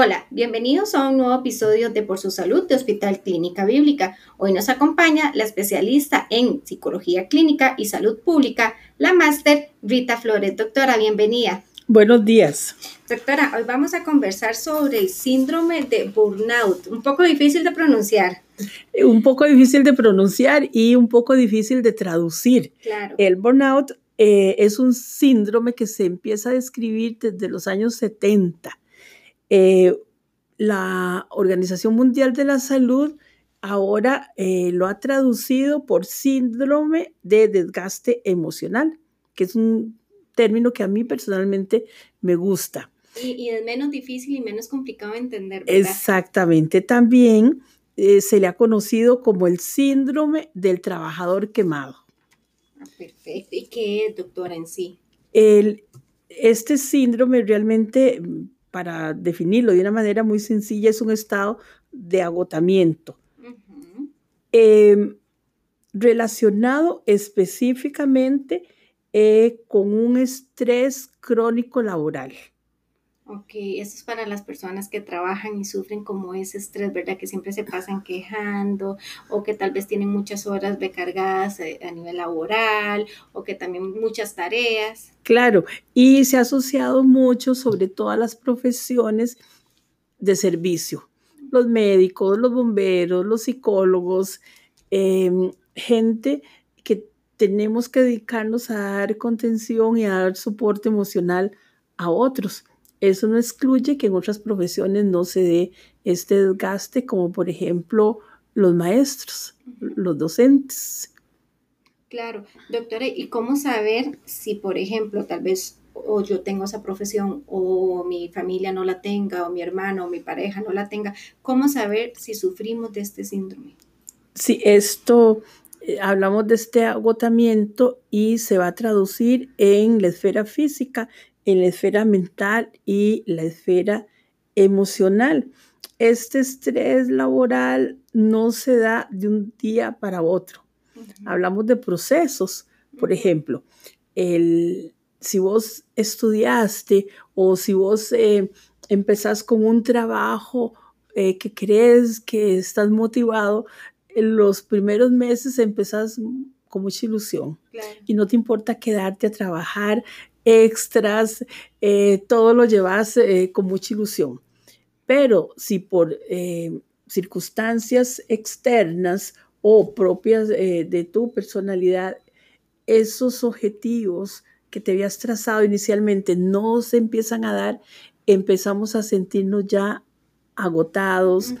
Hola, bienvenidos a un nuevo episodio de Por su Salud de Hospital Clínica Bíblica. Hoy nos acompaña la especialista en psicología clínica y salud pública, la máster Rita Flores. Doctora, bienvenida. Buenos días. Doctora, hoy vamos a conversar sobre el síndrome de burnout, un poco difícil de pronunciar. Un poco difícil de pronunciar y un poco difícil de traducir. Claro. El burnout eh, es un síndrome que se empieza a describir desde los años 70 eh, la Organización Mundial de la Salud ahora eh, lo ha traducido por síndrome de desgaste emocional, que es un término que a mí personalmente me gusta. Y, es menos difícil y menos complicado de entender. ¿verdad? Exactamente. También eh, se le ha conocido como el síndrome del trabajador quemado. Ah, perfecto. ¿Y qué es, doctora, en sí? El, este síndrome realmente para definirlo de una manera muy sencilla, es un estado de agotamiento. Em, relacionado específicamente eh, con un estrés crónico laboral. Ok, eso es para las personas que trabajan y sufren como ese estrés, ¿verdad? Que siempre se pasan quejando o que tal vez tienen muchas horas recargadas eh, a nivel laboral o que también muchas tareas. Claro, y se ha asociado mucho sobre todas las profesiones de servicio, los médicos, los bomberos, los psicólogos, em, gente que tenemos que dedicarnos a dar contención y a dar soporte emocional a otros. Eso no excluye que en otras profesiones no se dé este desgaste, como por ejemplo los maestros, los docentes. Claro, doctora, ¿y cómo saber si, por ejemplo, tal vez o yo tengo esa profesión o mi familia no la tenga o mi hermano o mi pareja no la tenga? ¿Cómo saber si sufrimos de este síndrome? Sí, esto eh, hablamos de este agotamiento y se va a traducir en la esfera física en la esfera mental y la esfera emocional. Este estrés laboral no se da de un día para otro. Hablamos de procesos, por ejemplo, el, si vos estudiaste o si vos eh, empezás con un trabajo eh, que crees que estás motivado, en los primeros meses empezás con mucha ilusión y no te importa quedarte a trabajar extras, eh, todo lo llevas eh, con mucha ilusión. Pero si por eh, circunstancias externas o propias de tu personalidad, esos objetivos que te habías trazado inicialmente no se empiezan a dar, empezamos a sentirnos ya agotados.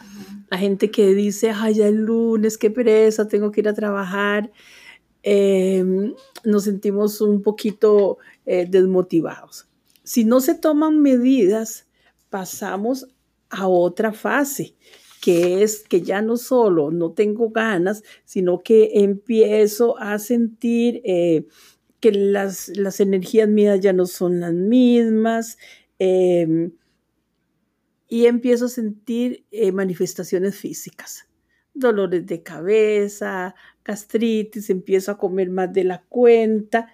La gente que dice, ay, ya el lunes, qué pereza, tengo que ir a trabajar. Em, nos sentimos un poquito eh, desmotivados. Si no se toman medidas, pasamos a otra fase, que es que ya no solo no tengo ganas, sino que empiezo a sentir eh, que las, las, energías mías ya no son las mismas em, y empiezo a sentir eh, manifestaciones físicas dolores de cabeza, gastritis, empiezo a comer más de la cuenta.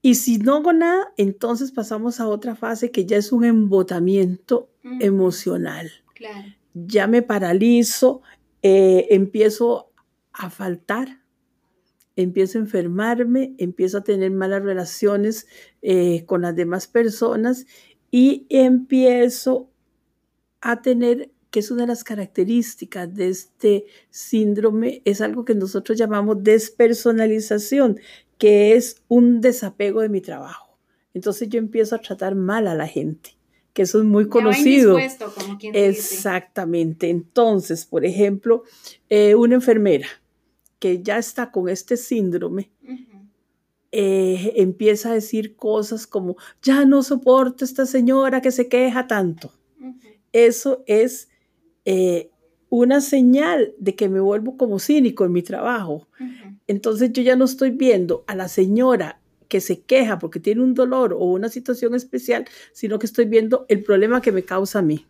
Y si no hago nada, entonces pasamos a otra fase que ya es un embotamiento emocional. Ya me paralizo, eh, empiezo a faltar, empiezo a enfermarme, empiezo a tener malas relaciones eh, con las demás personas y empiezo a tener que es una de las características de este síndrome, es algo que nosotros llamamos despersonalización, que es un desapego de mi trabajo. Entonces yo empiezo a tratar mal a la gente, que eso es muy conocido. Como quien Exactamente. Entonces, por ejemplo, eh, una enfermera que ya está con este síndrome, eh, empieza a decir cosas como, ya no soporto a esta señora que se queja tanto. Eso es eh, una señal de que me vuelvo como cínico en mi trabajo. Entonces yo ya no estoy viendo a la señora que se queja porque tiene un dolor o una situación especial, sino que estoy viendo el problema que me causa a mí.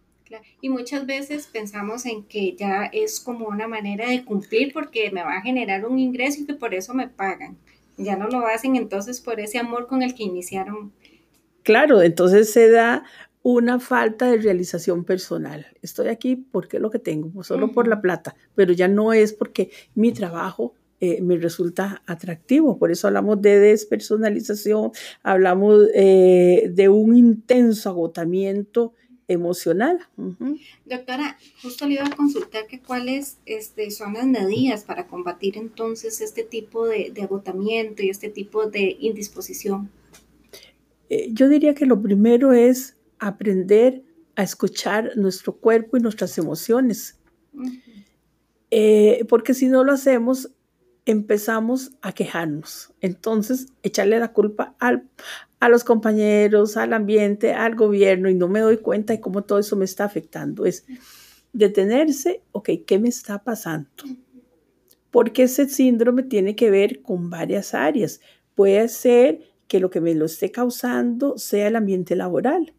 Y muchas veces pensamos en que ya es como una manera de cumplir porque me va a generar un ingreso y que por eso me pagan. Ya no lo hacen entonces por ese amor con el que iniciaron. Claro, entonces se da una falta de realización personal. Estoy aquí porque es lo que tengo, pues, solo por la plata, pero ya no es porque mi trabajo eh, me resulta atractivo. Por eso hablamos de despersonalización, hablamos eh, de un intenso agotamiento emocional. Doctora, justo le iba a consultar que cuáles este, son las medidas para combatir entonces este tipo de, agotamiento y este tipo de indisposición. Eh, yo diría que lo primero es aprender a escuchar nuestro cuerpo y nuestras emociones. porque si no lo hacemos, empezamos a quejarnos. Entonces, echarle la culpa al, a los compañeros, al ambiente, al gobierno, y no me doy cuenta de cómo todo eso me está afectando. Es detenerse, ok, ¿qué me está pasando? Porque ese síndrome tiene que ver con varias áreas. Puede ser que lo que me lo esté causando sea el ambiente laboral.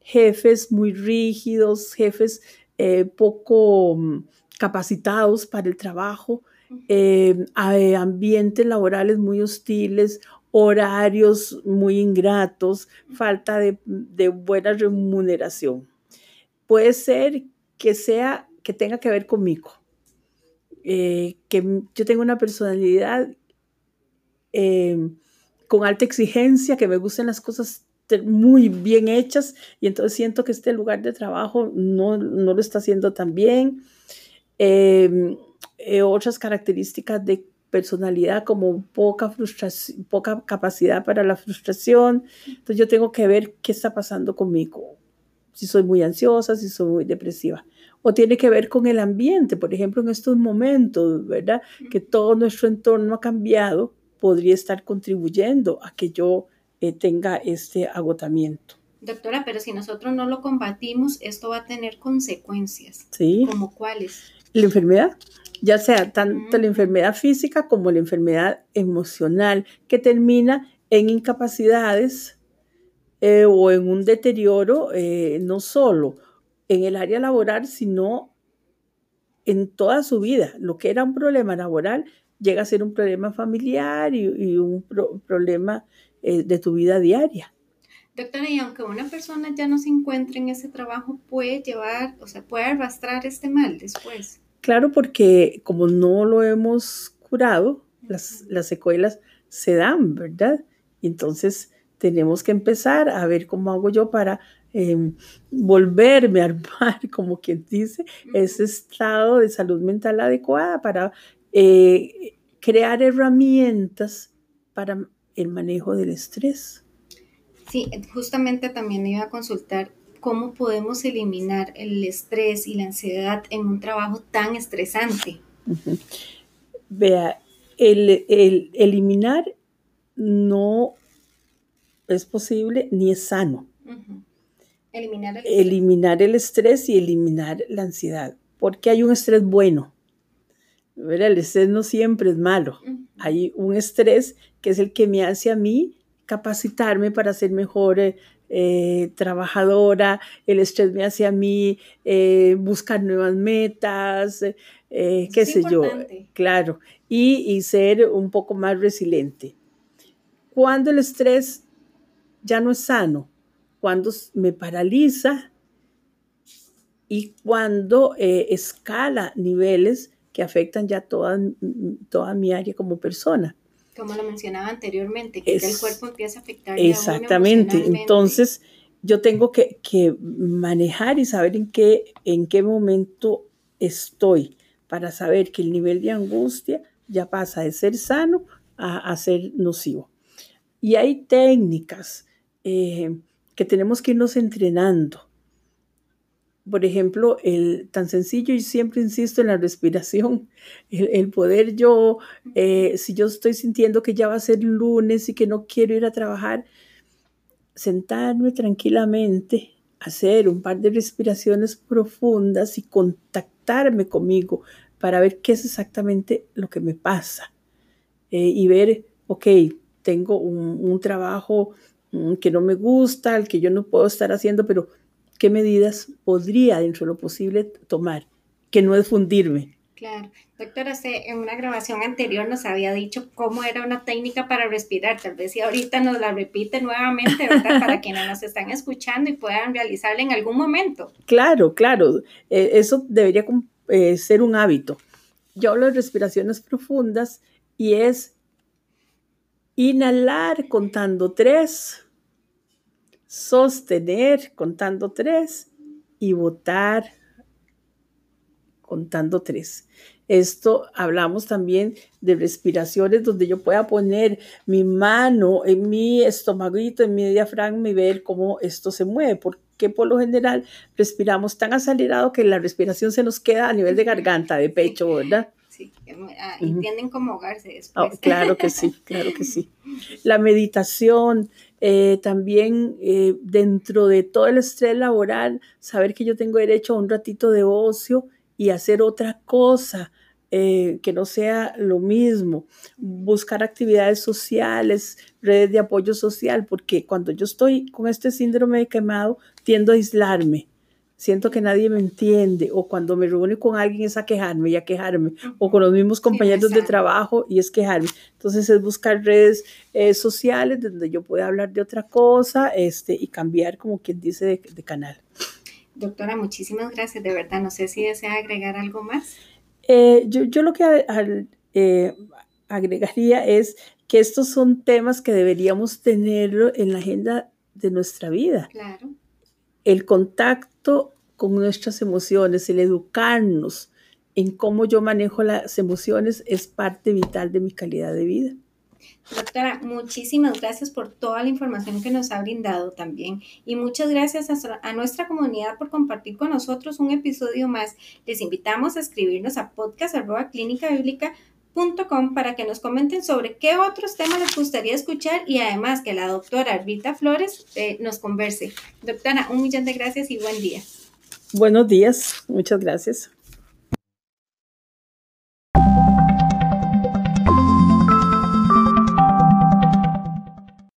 Jefes muy rígidos, jefes eh, poco mm, capacitados para el trabajo, eh, ambientes laborales muy hostiles, horarios muy ingratos, falta de, buena remuneración. Puede ser que sea que tenga que ver conmigo, eh, que yo tengo una personalidad eh, con alta exigencia, que me gusten las cosas muy bien hechas y entonces siento que este lugar de trabajo no, no lo está haciendo tan bien. Eh, otras características de personalidad como poca frustración, poca capacidad para la frustración. Entonces yo tengo que ver qué está pasando conmigo, si soy muy ansiosa, si soy muy depresiva. O tiene que ver con el ambiente, por ejemplo, en estos momentos, ¿verdad? Que todo nuestro entorno ha cambiado, podría estar contribuyendo a que yo eh, tenga este agotamiento. Doctora, pero si nosotros no lo combatimos, esto va a tener consecuencias. Sí. ¿Como cuáles? La enfermedad ya sea tanto la enfermedad física como la enfermedad emocional, que termina en incapacidades eh, o en un deterioro eh, no solo en el área laboral, sino en toda su vida. Lo que era un problema laboral llega a ser un problema familiar y, un problema eh, de tu vida diaria. Doctora, y aunque una persona ya no se encuentre en ese trabajo, puede llevar, o sea, puede arrastrar este mal después. Claro, porque como no lo hemos curado, las, secuelas se dan, ¿verdad? entonces tenemos que empezar a ver cómo hago yo para em, volverme a armar, como quien dice, ese estado de salud mental adecuada para eh, crear herramientas para el manejo del estrés. Sí, justamente también iba a consultar cómo podemos eliminar el estrés y la ansiedad en un trabajo tan estresante. Vea, el, eliminar no es posible ni es sano. Eliminar, el eliminar el estrés y eliminar la ansiedad, porque hay un estrés bueno. El estrés no siempre es malo. Hay un estrés que es el que me hace a mí capacitarme para ser mejor eh, eh, trabajadora, el estrés me hace a mí eh, buscar nuevas metas, qué sé yo, claro, y, ser un poco más resiliente. Cuando el estrés ya no es sano, cuando me paraliza y cuando escala niveles que afectan ya toda, toda mi área como persona como lo mencionaba anteriormente, que el cuerpo empieza a afectar. Exactamente, entonces yo tengo que, manejar y saber en qué, en qué momento estoy para saber que el nivel de angustia ya pasa de ser sano a, ser nocivo. Y hay técnicas eh, que tenemos que irnos entrenando por ejemplo, el tan sencillo, y siempre insisto en la respiración, el, poder yo, eh, si yo estoy sintiendo que ya va a ser lunes y que no quiero ir a trabajar, sentarme tranquilamente, hacer un par de respiraciones profundas y contactarme conmigo para ver qué es exactamente lo que me pasa eh, y ver, ok, tengo un, un trabajo mm, que no me gusta, el que yo no puedo estar haciendo, pero qué medidas podría, dentro de lo posible, tomar, que no es fundirme. Claro. Doctora, en una grabación anterior nos había dicho cómo era una técnica para respirar. Tal vez si ahorita nos la repite nuevamente, ¿verdad? Para quienes nos están escuchando y puedan realizarla en algún momento. Claro, claro. Eh, eso debería eh, ser un hábito. Yo hablo de respiraciones profundas y es inhalar contando tres, sostener contando tres y botar contando tres. Esto hablamos también de respiraciones donde yo pueda poner mi mano en mi estomaguito, en mi diafragma y ver cómo esto se mueve, porque por lo general respiramos tan acelerado que la respiración se nos queda a nivel de garganta, de pecho, ¿verdad? Sí, ah, y tienden como ahogarse después. Oh, claro que sí, claro que sí. La meditación, eh, también eh, dentro de todo el estrés laboral, saber que yo tengo derecho a un ratito de ocio y hacer otra cosa eh, que no sea lo mismo, buscar actividades sociales, redes de apoyo social, porque cuando yo estoy con este síndrome de quemado, tiendo a aislarme. Siento que nadie me entiende, o cuando me reúno con alguien es a quejarme y a quejarme, o con los mismos compañeros de trabajo y es quejarme. Entonces es buscar redes eh, sociales donde yo pueda hablar de otra cosa este, y cambiar, como quien dice, de canal. Doctora, muchísimas gracias, de verdad. No sé si desea agregar algo más. Eh, yo, lo que eh, agregaría es que estos son temas que deberíamos tener en la agenda de nuestra vida. Claro. El contacto con nuestras emociones, el educarnos en cómo yo manejo las emociones es parte vital de mi calidad de vida. Doctora, muchísimas gracias por toda la información que nos ha brindado también y muchas gracias a, nuestra comunidad por compartir con nosotros un episodio más. Les invitamos a escribirnos a podcast.clínicabiblica.com para que nos comenten sobre qué otros temas les gustaría escuchar y además que la doctora Rita Flores eh, nos converse. Doctora, un millón de gracias y buen día. Buenos días, muchas gracias.